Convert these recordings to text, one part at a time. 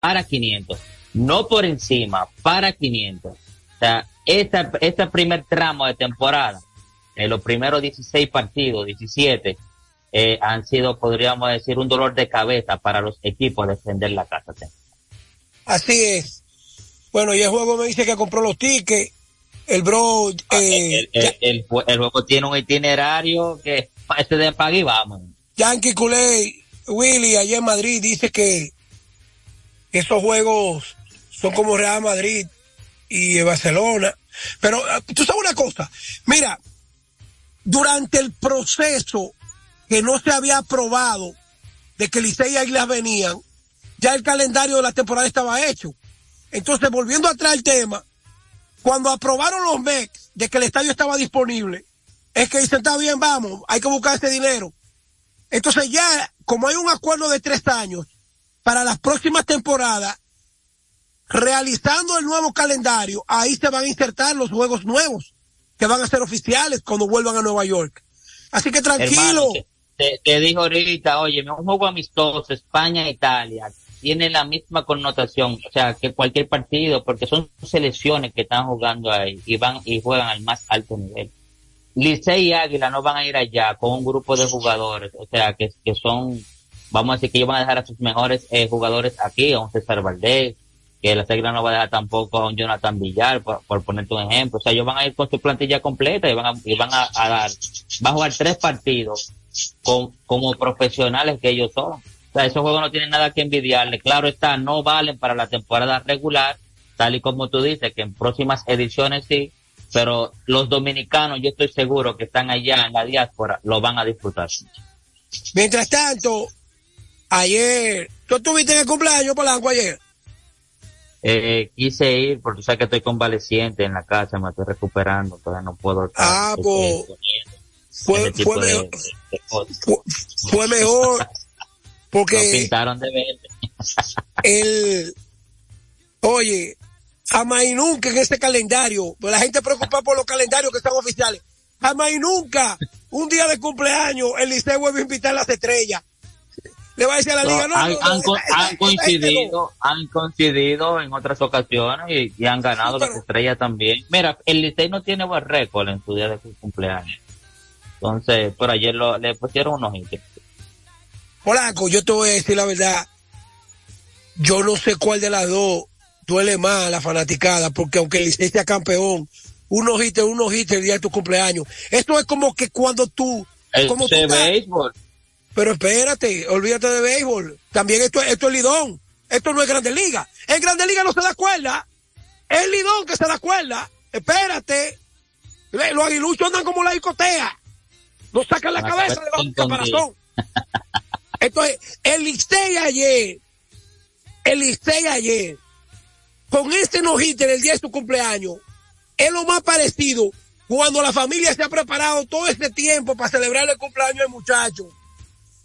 para 500, no por encima, para 500. O sea, esta, este primer tramo de temporada, en los primeros 16 partidos, 17, eh, han sido, podríamos decir, un dolor de cabeza para los equipos defender la casa. Así es. Bueno, y el juego me dice que compró los tickets. El bro. Ah, eh, el, juego tiene un itinerario que este de pague y vamos. Yankee Culey, Willy, allá en Madrid, dice que esos juegos son como Real Madrid y Barcelona. Pero ah, tú sabes una cosa, mira, durante el proceso que no se había aprobado de que Licey y Águilas venían, ya el calendario de la temporada estaba hecho. Entonces, volviendo atrás al tema, cuando aprobaron los MEX de que el estadio estaba disponible, es que dicen, está bien, vamos, hay que buscar ese dinero. Entonces ya, como hay un acuerdo de tres años, para las próximas temporadas, realizando el nuevo calendario, ahí se van a insertar los juegos nuevos, que van a ser oficiales cuando vuelvan a Nueva York. Así que tranquilo. te, dijo ahorita, oye, un juego amistoso, España-Italia, tiene la misma connotación, o sea, que cualquier partido, porque son selecciones que están jugando ahí y van y juegan al más alto nivel. Licey y Águila no van a ir allá con un grupo de jugadores, o sea, que, que son, vamos a decir que ellos van a dejar a sus mejores eh, jugadores aquí, a un César Valdés, que la Águila no va a dejar tampoco a un Jonathan Villar, por, por, ponerte un ejemplo. O sea, ellos van a ir con su plantilla completa y van a, van a, dar, van a jugar tres partidos con, como profesionales que ellos son sea, esos juegos no tienen nada que envidiarle. Claro está, no valen para la temporada regular, tal y como tú dices, que en próximas ediciones sí, pero los dominicanos, yo estoy seguro que están allá en la diáspora, lo van a disfrutar. Mientras tanto, ayer, ¿tú estuviste en el cumpleaños, Polanco, ayer? Eh, quise ir porque sabes que estoy convaleciente en la casa, me estoy recuperando, todavía no puedo. Ah, pues. Fue, fue, mejor, fue, mejor porque. pintaron de verde. el, oye, jamás y nunca en este calendario, pues la gente preocupa por los calendarios que están oficiales. Jamás y nunca, un día de cumpleaños, el Liceo vuelve a invitar a las estrellas. Le va a decir a la liga, no, han, coincidido, han coincidido en otras ocasiones y, han ganado las estrellas también. Mira, el Licey no tiene buen récord en su día de su cumpleaños. Entonces, por ayer lo, le pusieron unos hitos. Polaco, yo te voy a decir la verdad. Yo no sé cuál de las dos duele más a la fanaticada, porque aunque el Licey sea campeón, unos hits, unos hits el día de tu cumpleaños. Esto es como que cuando tú... como de béisbol. Pero espérate, olvídate de béisbol. También esto, esto es Lidón. Esto no es Grande Liga. En Grande Liga no se da cuerda. Es Lidón que se da cuerda. Espérate. Los aguiluchos andan como la discotea. No sacan la, cabeza de del caparazón. Entonces, el Licey ayer, el Licey ayer, con este nojito en el día de su cumpleaños, es lo más parecido cuando la familia se ha preparado todo este tiempo para celebrar el cumpleaños del muchacho.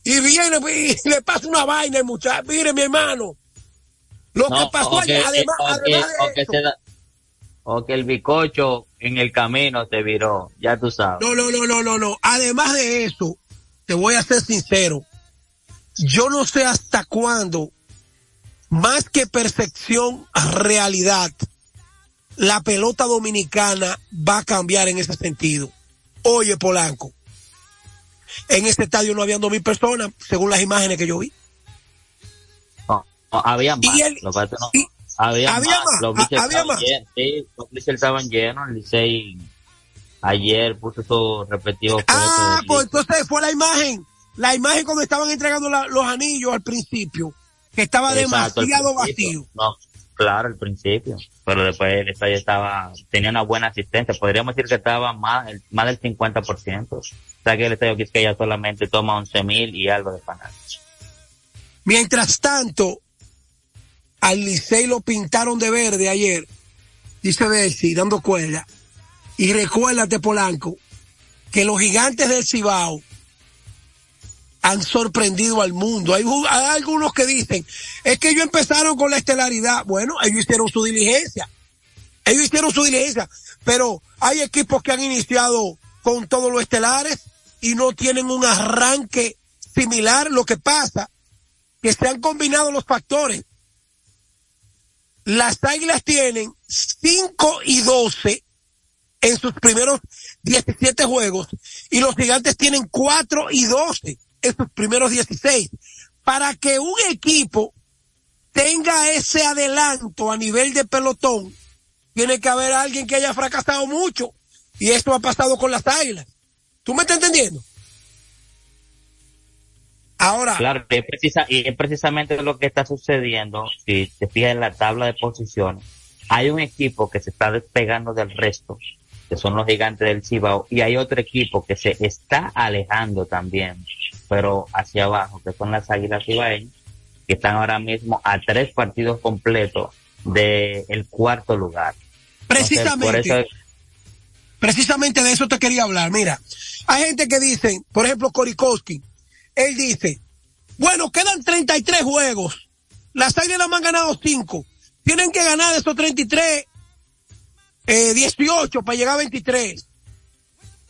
Y viene y le pasa una vaina al muchacho. Mire, mi hermano, lo que pasó ayer, además, o que el bicocho en el camino te viró, ya tú sabes. No, no, no, no, no, no. Además de eso, te voy a ser sincero yo no sé hasta cuándo, más que percepción, realidad, la pelota dominicana va a cambiar en ese sentido. Oye, Polanco, en este estadio no habían dos mil personas, según las imágenes que yo vi. No, había más. había, más. Los había más. sí, los estaban llenos, el Licey ayer puso su repetido. Ah, pues entonces fue la imagen la imagen cuando estaban entregando los anillos al principio, que estaba demasiado vacío. No, claro, al principio, pero después el estadio estaba, tenía una buena asistencia, podríamos decir que estaba más, más del 50%. Que estadio solamente toma 11 mil y algo de fanáticos. Mientras tanto, al Licey lo pintaron de verde ayer, dice Bessi, dando cuerda. Y recuérdate, Polanco, que los gigantes del Cibao han sorprendido al mundo. Hay, algunos que dicen, es que ellos empezaron con la estelaridad. Bueno, ellos hicieron su diligencia. Ellos hicieron su diligencia. Pero hay equipos que han iniciado con todos los estelares y no tienen un arranque similar. Lo que pasa, que se han combinado los factores. las Águilas tienen 5 y 12 en sus primeros 17 juegos y los Gigantes tienen 4 y 12 en sus primeros 16. Para que un equipo tenga ese adelanto a nivel de pelotón, tiene que haber alguien que haya fracasado mucho. Y esto ha pasado con las águilas. ¿Tú me estás entendiendo? Ahora. Claro, y es, precisa, y es precisamente lo que está sucediendo. Si te fijas en la tabla de posiciones, hay un equipo que se está despegando del resto, que son los gigantes del Cibao, y hay otro equipo que se está alejando también, pero hacia abajo, que son las águilas cibaeñas, que están ahora mismo a tres partidos completos del cuarto lugar. Precisamente. Precisamente de eso te quería hablar. Mira, hay gente que dice, por ejemplo, Korikowski, él dice, bueno, quedan 33 juegos. Las águilas han ganado 5. Tienen que ganar esos 33, eh, 18 para llegar a 23.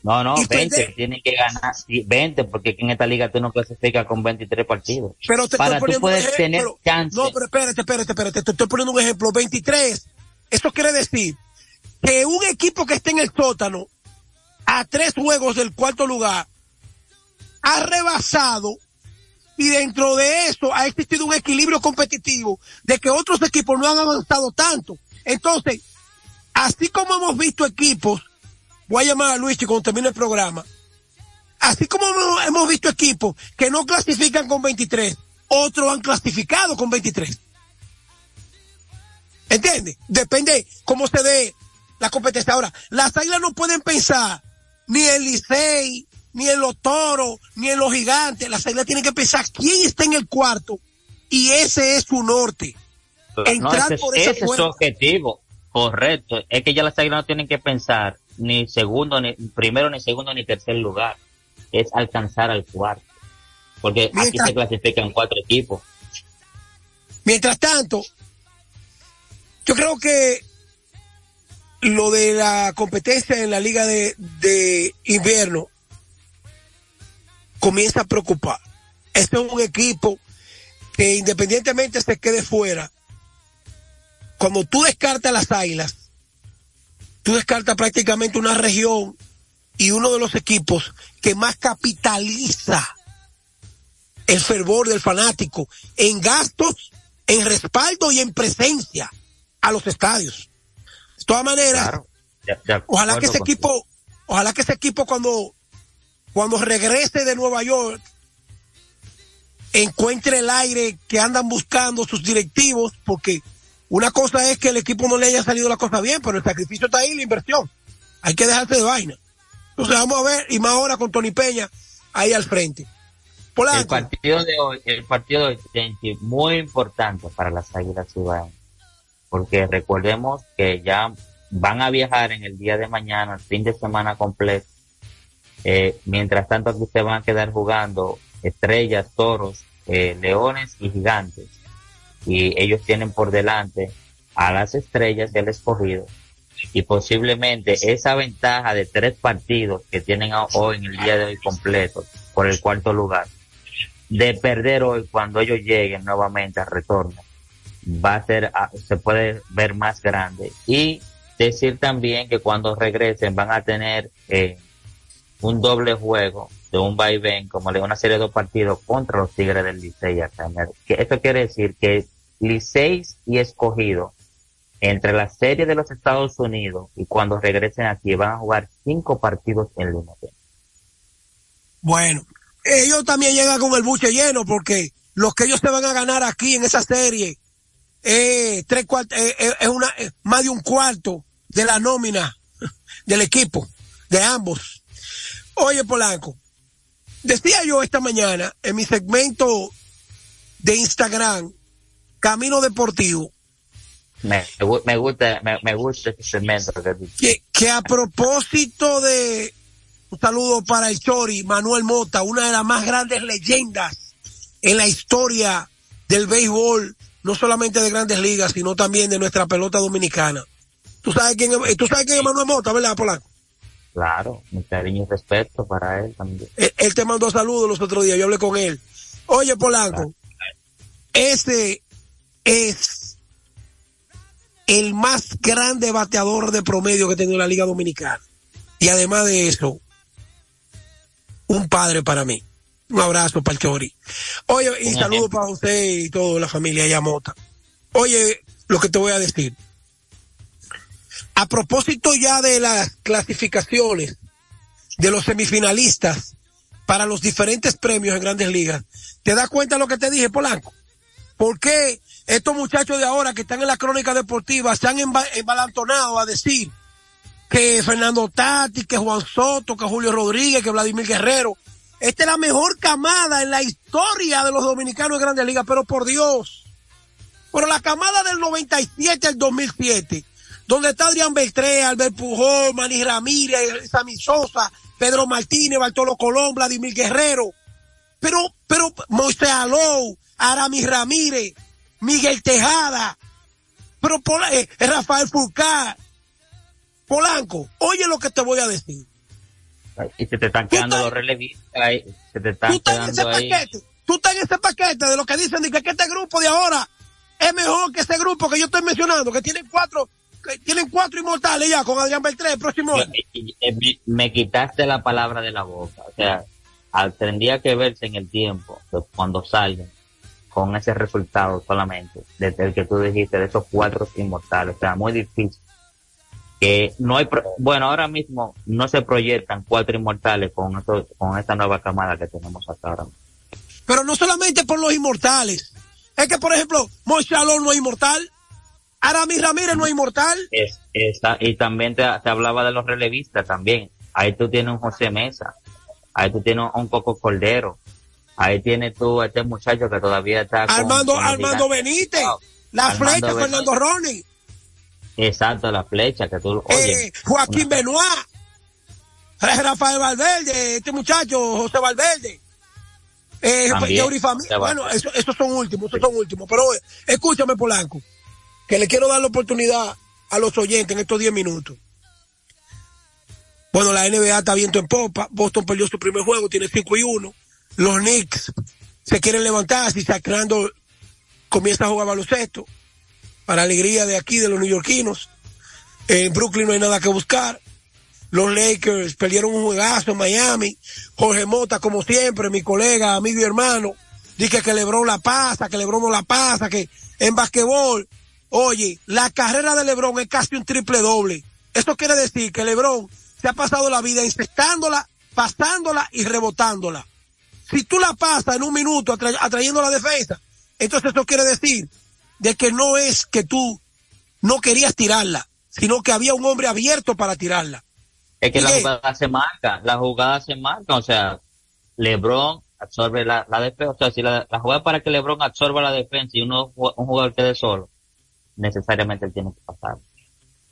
No, no, 20, tienen que ganar 20 porque en esta liga tú no clasificas con 23 partidos. Pero te Para estoy tú puedes un tener ejemplo. chance. No, pero espérate, espérate, espérate, te estoy poniendo un ejemplo. 23. Eso quiere decir que un equipo que esté en el sótano a tres juegos del cuarto lugar ha rebasado y dentro de eso ha existido un equilibrio competitivo de que otros equipos no han avanzado tanto. Entonces, así como hemos visto equipos voy a llamar a Luis cuando termine el programa. Así como hemos- visto equipos que no clasifican con 23, otros han clasificado con 23. ¿Entiendes? Depende cómo se dé la competencia. Ahora, las águilas no pueden pensar ni en Licey, ni en los toros, ni en los gigantes. Las águilas tienen que pensar quién está en el cuarto y ese es su norte. No, ese, es- por esa ese es su objetivo. Correcto. Es que ya las águilas no tienen que pensar ni segundo, ni primero, ni segundo, ni tercer lugar. Es alcanzar al cuarto. Porque aquí se clasifican cuatro equipos. Mientras tanto, yo creo que lo de la competencia en la liga de, de invierno comienza a preocupar. Este es un equipo que independientemente se quede fuera, cuando tú descartas las águilas, tú descartas prácticamente una región y uno de los equipos que más capitaliza el fervor del fanático en gastos, en respaldo y en presencia a los estadios. De todas maneras, Claro. Ojalá que ese contigo. equipo, ojalá que ese equipo cuando, cuando regrese de Nueva York encuentre el aire que andan buscando sus directivos, porque una cosa es que el equipo no le haya salido la cosa bien, pero el sacrificio está ahí, la inversión. Hay que dejarse de vaina. Entonces vamos a ver, y más ahora con Tony Peña ahí al frente. El partido de hoy, el partido de hoy, muy importante para las Águilas Ciudadanas. Porque recordemos que ya van a viajar en el día de mañana, el fin de semana completo. Eh, mientras tanto aquí se van a quedar jugando estrellas, toros, eh, leones y gigantes. Y ellos tienen por delante a las estrellas al escogido. Y posiblemente esa ventaja de tres partidos que tienen hoy en el día de hoy completo por el cuarto lugar de perder hoy cuando ellos lleguen nuevamente al retorno va a ser ah, se puede ver más grande. Y decir también que cuando regresen van a tener eh, un doble juego de un vaivén como de una serie de dos partidos contra los Tigres del Licey acá que esto quiere decir que Licey y escogido entre la serie de los Estados Unidos y cuando regresen aquí van a jugar cinco partidos en línea. Bueno, ellos también llegan con el buche lleno porque los que ellos se van a ganar aquí en esa serie eh, tres cuart- eh, eh, es una eh, más de un cuarto de la nómina del equipo de ambos. Oye Polanco, decía yo esta mañana en mi segmento de Instagram Camino Deportivo me, me gusta me, me gusta este segmento que, que a propósito de un saludo para el Chori, Manuel Mota, una de las más grandes leyendas en la historia del béisbol, no solamente de grandes ligas, sino también de nuestra pelota dominicana. Tú sabes quién es, tú sabes quién es Manuel Mota, ¿verdad, Polanco? Claro, mi cariño y respeto para él también. Él, él te mandó saludos los otros días, yo hablé con él. Oye, Polanco, ese es el más grande bateador de promedio que tiene la Liga Dominicana. Y además de eso, un padre para mí. Un abrazo para el Chori. Oye, y saludos para usted y toda la familia Yamota. Oye, lo que te voy a decir. A propósito ya de las clasificaciones de los semifinalistas para los diferentes premios en grandes ligas, ¿te das cuenta de lo que te dije, Polanco? ¿Por qué estos muchachos de ahora que están en la crónica deportiva se han embalantonado a decir que Fernando Tati, que Juan Soto, que Julio Rodríguez, que Vladimir Guerrero? Esta es la mejor camada en la historia de los dominicanos en grandes ligas, pero por Dios. Pero la camada del 97 al 2007 donde está Adrián Beltré, Albert Pujol, Manny Ramírez, Sammy Sosa, Pedro Martínez, Bartolo Colón, Vladimir Guerrero, pero, pero Moisés Alou, Aramis Ramírez, Miguel Tejada, pero eh, Rafael Furcar, Polanco, oye lo que te voy a decir. Y se te están quedando los relevistas ahí, se te están quedando ahí. Paquete, tú estás en ese paquete de lo que dicen de que este grupo de ahora es mejor que ese grupo que yo estoy mencionando, que tiene cuatro, tienen cuatro inmortales ya con Adrián Beltré, próximo Me, quitaste la palabra de la boca. O sea, tendría que verse en el tiempo, cuando salgan, con ese resultado solamente, desde el que tú dijiste, de esos cuatro inmortales. O sea, muy difícil. Que no hay, bueno, ahora mismo no se proyectan cuatro inmortales con, eso, con esta nueva camada que tenemos hasta ahora. Pero no solamente por los inmortales. Es que, por ejemplo, Moisés no es inmortal. Aramis Ramírez no es inmortal. Es, y también te, hablaba de los relevistas también. Ahí tú tienes un José Mesa. Ahí tú tienes un Coco Cordero. Ahí tienes tú este muchacho que todavía está. Armando, Armando Benítez. La flecha, Fernando Ronnie. Exacto, la flecha que tú. Eh, Joaquín Benoit. Rafael Valverde, este muchacho, José Valverde. Eh, bueno, esos son últimos, esos son últimos. Pero escúchame, Polanco que le quiero dar la oportunidad a los oyentes en estos 10 minutos. Bueno, la NBA está viento en popa. Boston perdió su primer juego, tiene 5 y 1. Los Knicks se quieren levantar si Sacramento comienza a jugar baloncesto. Para alegría de aquí, de los neoyorquinos. En Brooklyn no hay nada que buscar. Los Lakers perdieron un juegazo en Miami. Jorge Mota, como siempre, mi colega, amigo y hermano, dice que Lebron la pasa, que Lebron no la pasa, que en basquetbol Oye, la carrera de Lebron es casi un triple doble. Esto quiere decir que Lebron se ha pasado la vida infectándola, pasándola y rebotándola. Si tú la pasas en un minuto atrayendo la defensa, entonces eso quiere decir de que no es que tú no querías tirarla, sino que había un hombre abierto para tirarla. Es que la jugada se marca, la jugada se marca, o sea, Lebron absorbe la, defensa, o sea, si la, jugada para que Lebron absorba la defensa y uno, un jugador quede solo, necesariamente él tiene que pasar.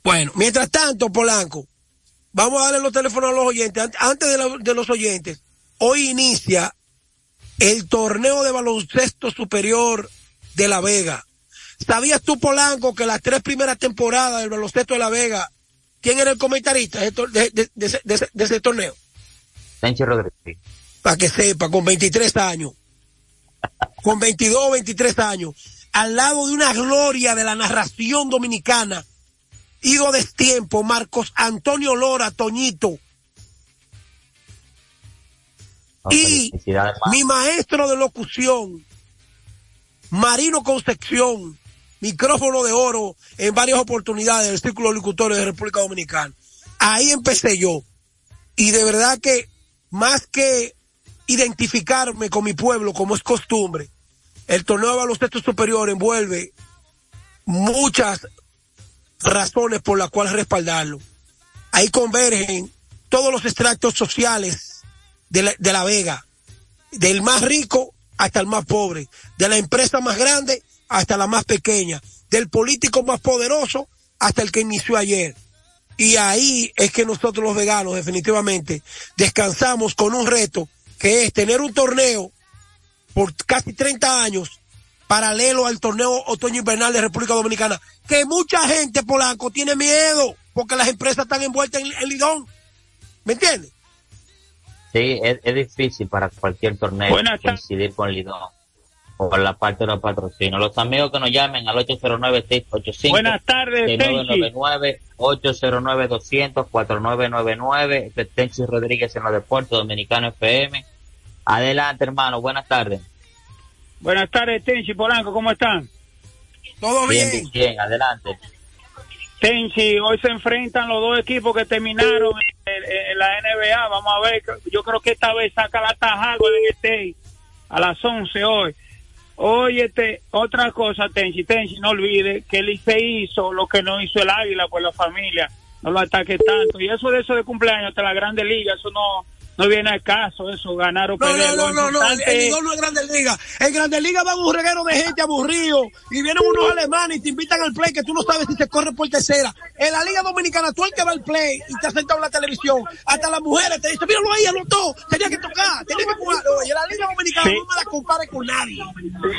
Bueno, mientras tanto, Polanco, vamos a darle los teléfonos a los oyentes. Antes de, los oyentes, hoy inicia el torneo de baloncesto superior de La Vega. ¿Sabías tú, Polanco, que las tres primeras temporadas del baloncesto de La Vega, ¿quién era el comentarista de, ese torneo? Sánchez Rodríguez. Para que sepa, con 23 años. con 22, 23 años al lado de una gloria de la narración dominicana, hijo de tiempo, Marcos Antonio Lora, Toñito. y mi maestro de locución, Marino Concepción, micrófono de oro en varias oportunidades del Círculo de Locutores de República Dominicana. Ahí empecé yo. Y de verdad que más que identificarme con mi pueblo como es costumbre, el torneo de baloncesto superior envuelve muchas razones por las cuales respaldarlo. Ahí convergen todos los extractos sociales de la, de la Vega, del más rico hasta el más pobre, de la empresa más grande hasta la más pequeña, del político más poderoso hasta el que inició ayer. Y ahí es que nosotros los veganos definitivamente descansamos con un reto que es tener un torneo por casi 30 años, paralelo al torneo otoño invernal de República Dominicana, que mucha gente polanco tiene miedo porque las empresas están envueltas en, Lidón. ¿Me entiendes? Sí, es, difícil para cualquier torneo coincidir con Lidón. Por la parte de los patrocinios. Los amigos que nos llamen al 809-685. Buenas tardes, 999 809-200-4999. Este es Tenchi Rodríguez en los deportes, Dominicano FM. Adelante, hermano. Buenas tardes. Buenas tardes, Tenchi Polanco. ¿Cómo están? Todo bien. Bien, bien, adelante. Tenchi, hoy se enfrentan los dos equipos que terminaron en, la NBA. Vamos a ver, yo creo que esta vez saca la taja Golden State a las 11 hoy. Oye, este, otra cosa, Tenchi, Tenchi, no olvide que se hizo lo que no hizo el Águila por la familia. No lo ataque tanto. Y eso de eso de cumpleaños de la Grande Liga, eso no, no viene al caso eso, ganar o perder. No, no, no, no, el, no es Grande Liga. En Grande Liga van un reguero de gente aburrido y vienen unos alemanes y te invitan al play que tú no sabes si se corre por tercera. En la Liga Dominicana, tú el que va al play y te ha sentado en la televisión, hasta las mujeres te dicen, míralo ahí, anotó, tenía que tocar, tenía que jugar. Oye, la Liga Dominicana no me la compare con nadie.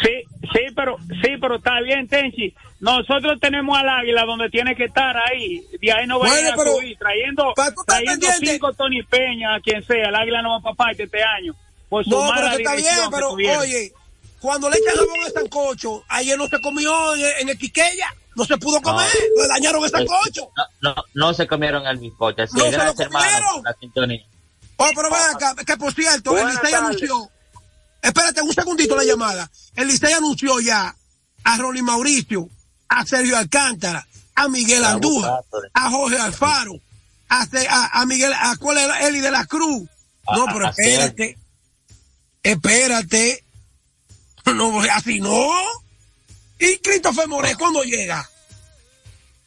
Sí, sí, pero, sí, pero está bien, Tenchi nosotros tenemos al águila donde tiene que estar ahí. De ahí no va a subir. Trayendo, trayendo cinco Tony Peña, a quien sea. El águila no va para parte este año. Por no, pero está bien, pero oye, cuando le echan jabón a sancocho, ayer no se comió en, el Quiqueya. No se pudo comer, le dañaron el sancocho. No, no, no se comieron el bizcocho. no se lo comieron. La sintonía. Oh, pero ven acá, que por cierto, el Licey anunció. Espérate un segundito la llamada. El Licey anunció ya a Ronnie Mauricio a Sergio Alcántara, a Miguel Andújar, a Jorge Alfaro, a, a, Miguel, a cuál era Eli de la Cruz. No, pero espérate, espérate. No, así no. ¿Y Christopher Moré cuándo llega?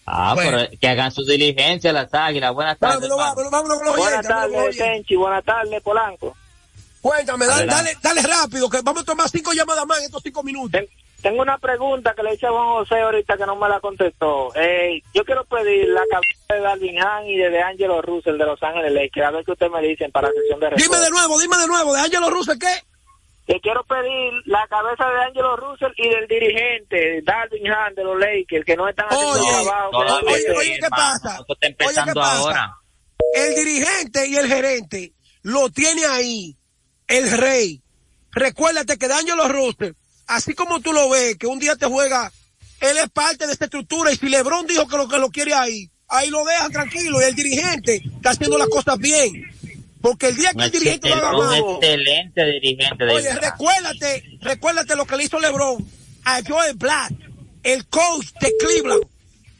Ah, pero que hagan su diligencia las águilas. Buenas tardes. Vámonos, vámonos, vámonos, buenas tardes, Tenchi. Buenas tardes, Polanco. Cuéntame, dale, dale, dale, rápido, que vamos a tomar cinco llamadas más en estos cinco minutos. Tengo una pregunta que le hice a Juan José ahorita que no me la contestó. Eh, yo quiero pedir la cabeza de Darwin Han y de, de Angelo Russell de Los Ángeles Lakers. A ver qué ustedes me dicen para la sesión de Dime de nuevo, dime de nuevo. ¿De Angelo Russell qué? Que quiero pedir la cabeza de Angelo Russell y del dirigente, Darwin Han de los Lakers, que no están haciendo oye, trabajo. Oye, oye, ¿qué pasa? Oye, ¿qué pasa? El dirigente y el gerente lo tiene ahí el rey. Recuérdate que de Angelo Russell así como tú lo ves, que un día te juega, él es parte de esta estructura y si Lebron dijo que lo que lo quiere ahí, ahí lo dejan tranquilo y el dirigente está haciendo las cosas bien. Porque el día que el dirigente lo haga Un excelente dirigente. De oye, recuérdate, recuérdate lo que le hizo Lebron a Joel Black, el coach de Cleveland,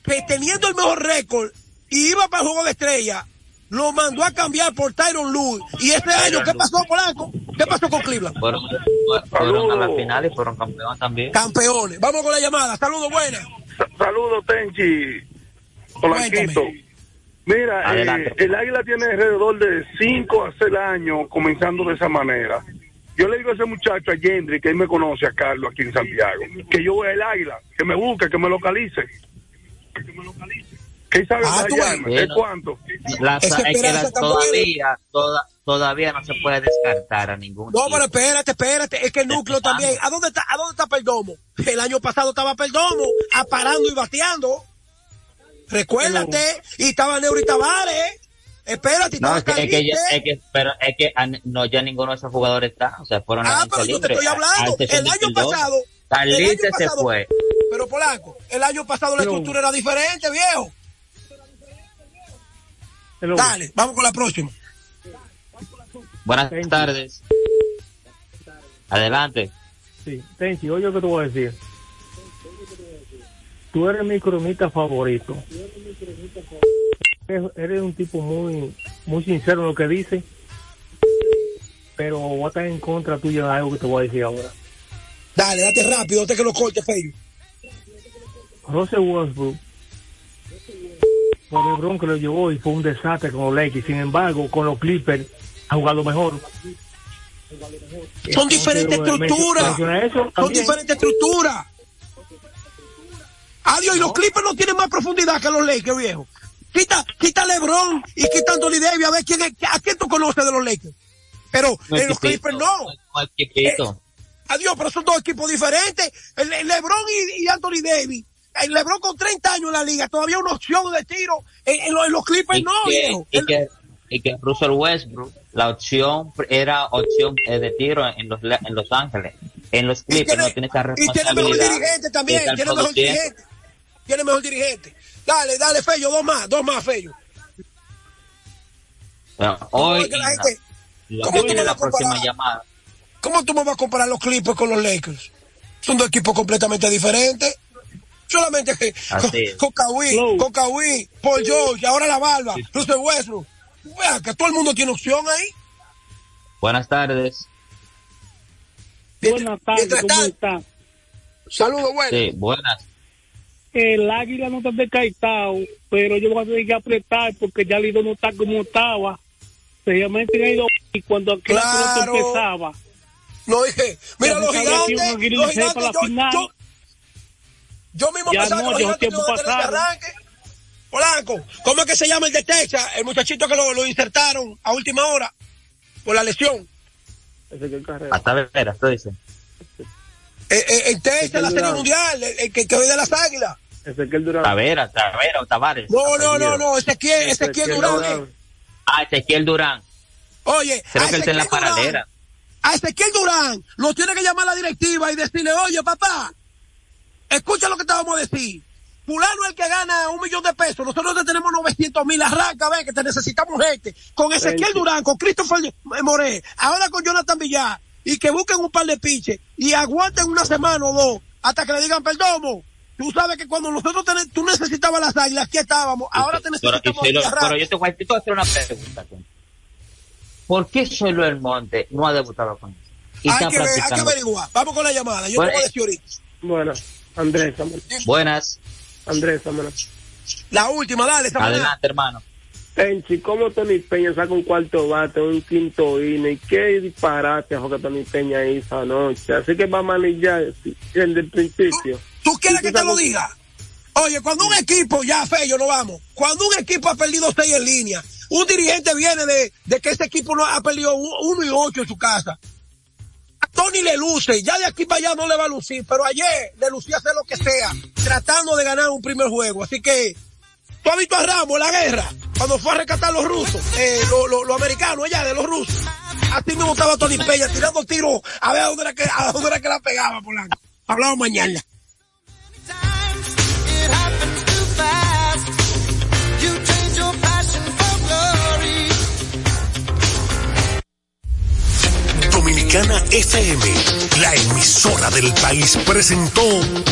que teniendo el mejor récord y iba para el juego de estrella, lo mandó a cambiar por Tyron Lue. Y este año, ¿qué pasó, Polanco? ¿Qué pasó con Cleveland? Fueron, fueron a la final y fueron campeones también. Campeones. Vamos con la llamada. Saludos, buenas. Saludos, Tenchi. Polanquito. Mira, eh, el Águila tiene alrededor de 5 a 6 años comenzando de esa manera. Yo le digo a ese muchacho, a Gendry, que él me conoce, a Carlos, aquí en Santiago, que yo voy al Águila, que me busque, que me localice. Que me localice. ¿Qué sabe ah, ¿De cuánto? La, es que, todavía, todavía no se puede descartar a ningún. No, pero espérate, espérate, es que el núcleo también. ¿A dónde está, a dónde está Perdomo? El año pasado estaba Perdomo, aparando y bateando. Recuérdate, y estaba Neuri Tavares. Espérate, no, es que, es que, es que, pero es que no, ya ninguno de esos jugadores está, o sea, fueron Ah, pero yo te estoy hablando, el año pasado. El año se fue. Pero Polanco, el año pasado la estructura era diferente, viejo. Dale, vamos con la próxima. Buenas tardes. Adelante. Sí, Tenchi, oye lo que te voy a decir. Tú eres mi cronista favorito. Eres un tipo muy muy sincero en lo que dice, pero voy a estar en contra tuya de algo que te voy a decir ahora. Dale, date rápido, te que lo corte, Feyo. Rose Westbrook por el Bronco que lo llevó y fue un desastre con los Lakers. Sin embargo, con los Clippers ha jugado mejor. Son diferentes estructuras. Son diferentes estructuras. Adiós, y los Clippers no tienen más profundidad que los Lakers, viejo. Quita, quita LeBron y quita Anthony Davis a ver quién es, a quién tú conoces de los Lakers. Pero en los Clippers no. Eh, adiós, pero son dos equipos diferentes. LeBron y Anthony Davis el LeBron con 30 años en la liga, todavía una opción de tiro. En, los, Clippers no, viejo. Y, que, y que Russell Westbrook, la opción era opción de tiro en Los, en los Ángeles. en los Clippers no tiene esa responsabilidad. Y tiene mejor dirigente también, tiene mejor dirigente. Tiene mejor dirigente. Dale, dale, Fello, dos más, dos más, Fello. hoy, ¿cómo tú me vas a comparar? ¿Cómo tú me vas a comparar los Clippers con los Lakers? Son dos equipos completamente diferentes. Solamente que con, Kawhi, con Kawhi, Paul George, ahora la barba, sí. Russell Westbrook. Vea que todo el mundo tiene opción ahí. Buenas tardes. Buenas tardes, ¿cómo está? Saludos, buenas. Sí, buenas. El águila no está descaitado, pero yo voy a tener que apretar porque ya el no está como estaba. Ha ido y cuando aquel claro. empezaba. No dije, mira los gigantes, los gigantes, yo, yo, yo, mismo ya pensaba no, que los tener arranque. Polanco, ¿cómo es que se llama el de Texas? El muchachito que lo, lo insertaron a última hora por la lesión. Hasta ver, tú dices. Eh, eh, el Texas, la Serie Mundial, el, que, que de las águilas. Ezequiel Durán. Tavera, Tavera o Tavares. No, no, no, no, Ezequiel, Ezequiel, Durán. Durán. Ah, Ezequiel Durán. Oye, creo que él está en la paralela a Ezequiel Durán lo tiene que llamar la directiva y decirle, oye papá, escucha lo que te vamos a decir. Fulano es el que gana un millón de pesos. Nosotros te tenemos 900 mil. Arranca, ve que te necesitamos gente. Con Ezequiel Durán, con Christopher Moré, ahora con Jonathan Villar. Y que busquen un par de piches. Y aguanten una semana o dos. Hasta que le digan, perdón. Tú sabes que cuando nosotros tú necesitabas las águilas, aquí estábamos. Ahora te necesitamos. Pero, pero yo te voy a hacer una pregunta. ¿Por qué solo el Monte no ha debutado con eso? hay, que hay que averiguar. Vamos con la llamada. Yo te voy a decir ahorita. Buenas. Andrés, Buenas. Andrés, La última, dale, Adelante, hermano. Penchi, ¿cómo Tony Peña saca un cuarto bate, un quinto ine? ¿Y qué disparate que Tony Peña hizo anoche? Así que va a manillar el del principio. ¿Tú, quieres que te lo diga? Oye, cuando un equipo, ya feo, no vamos. Cuando un equipo ha perdido seis en línea, un dirigente viene de, de que ese equipo no ha perdido uno y ocho en su casa. Tony le luce, ya de aquí para allá no le va a lucir, pero ayer le lucía hacer lo que sea, tratando de ganar un primer juego. Así que, tú has visto a Ramos, la guerra, cuando fue a rescatar a los rusos, eh, los americanos allá de los rusos. Así mismo estaba Tony Peña tirando tiros a ver a dónde era que, a dónde era que la pegaba, Polanco. Hablamos mañana. Dominicana FM, la emisora del país, presentó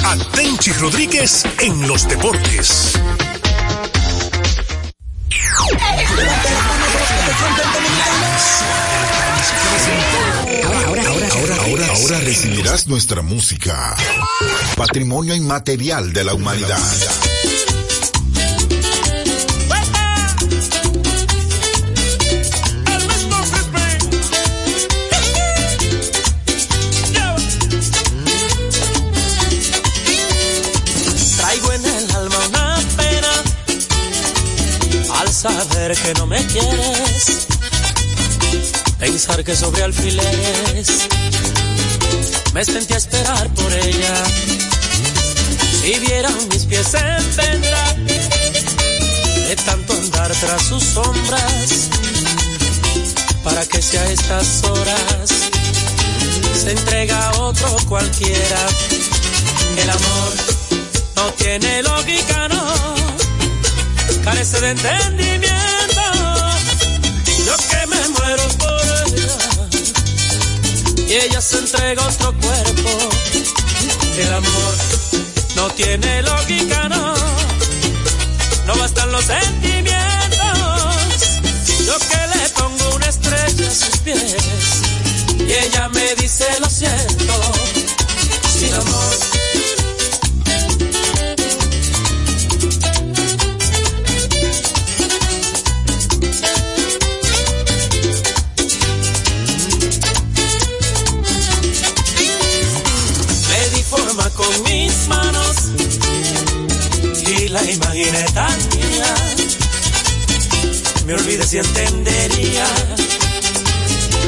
a Tenchi Rodríguez en los deportes. Ahora, ahora, ahora, ahora, ahora recibirás nuestra música. Patrimonio inmaterial de la humanidad. Que no me quieres, pensar que sobre alfileres me sentí a esperar por ella. Si vieran mis pies en vendrá de tanto andar tras sus sombras, para que sea estas horas se entrega a otro cualquiera. El amor no tiene lógica, no carece de entendimiento. Ella se entrega a otro cuerpo. El amor no tiene lógica, no. No bastan los sentimientos. Yo que le pongo una estrella a sus pies y ella me dice lo siento. Sin amor me olvidé si entendería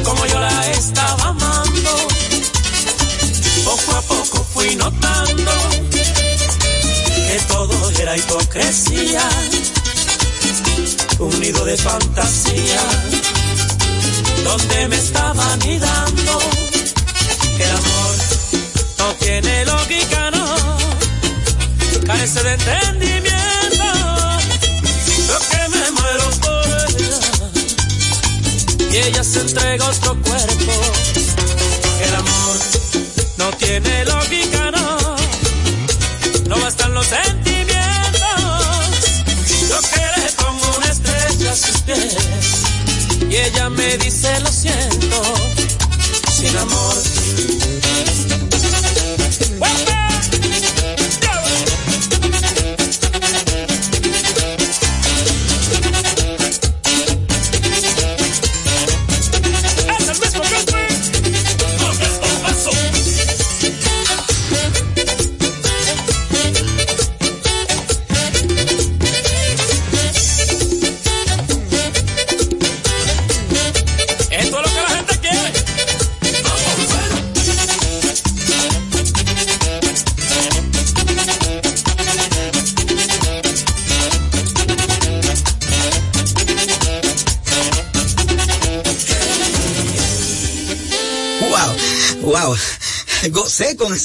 como yo la estaba amando. Poco a poco fui notando que todo era hipocresía, un nido de fantasía, donde me estaba anidando el amor tiene lógica, no, carece de entendimiento, y ella se entrega a otro cuerpo, el amor no tiene lógica,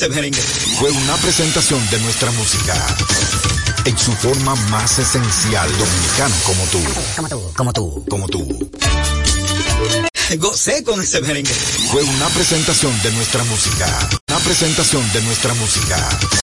ese merengue. Fue una presentación de nuestra música. En su forma más esencial, dominicano como tú. Como tú, como tú. Como tú. Gocé con ese merengue. Fue una presentación de nuestra música. Una presentación de nuestra música.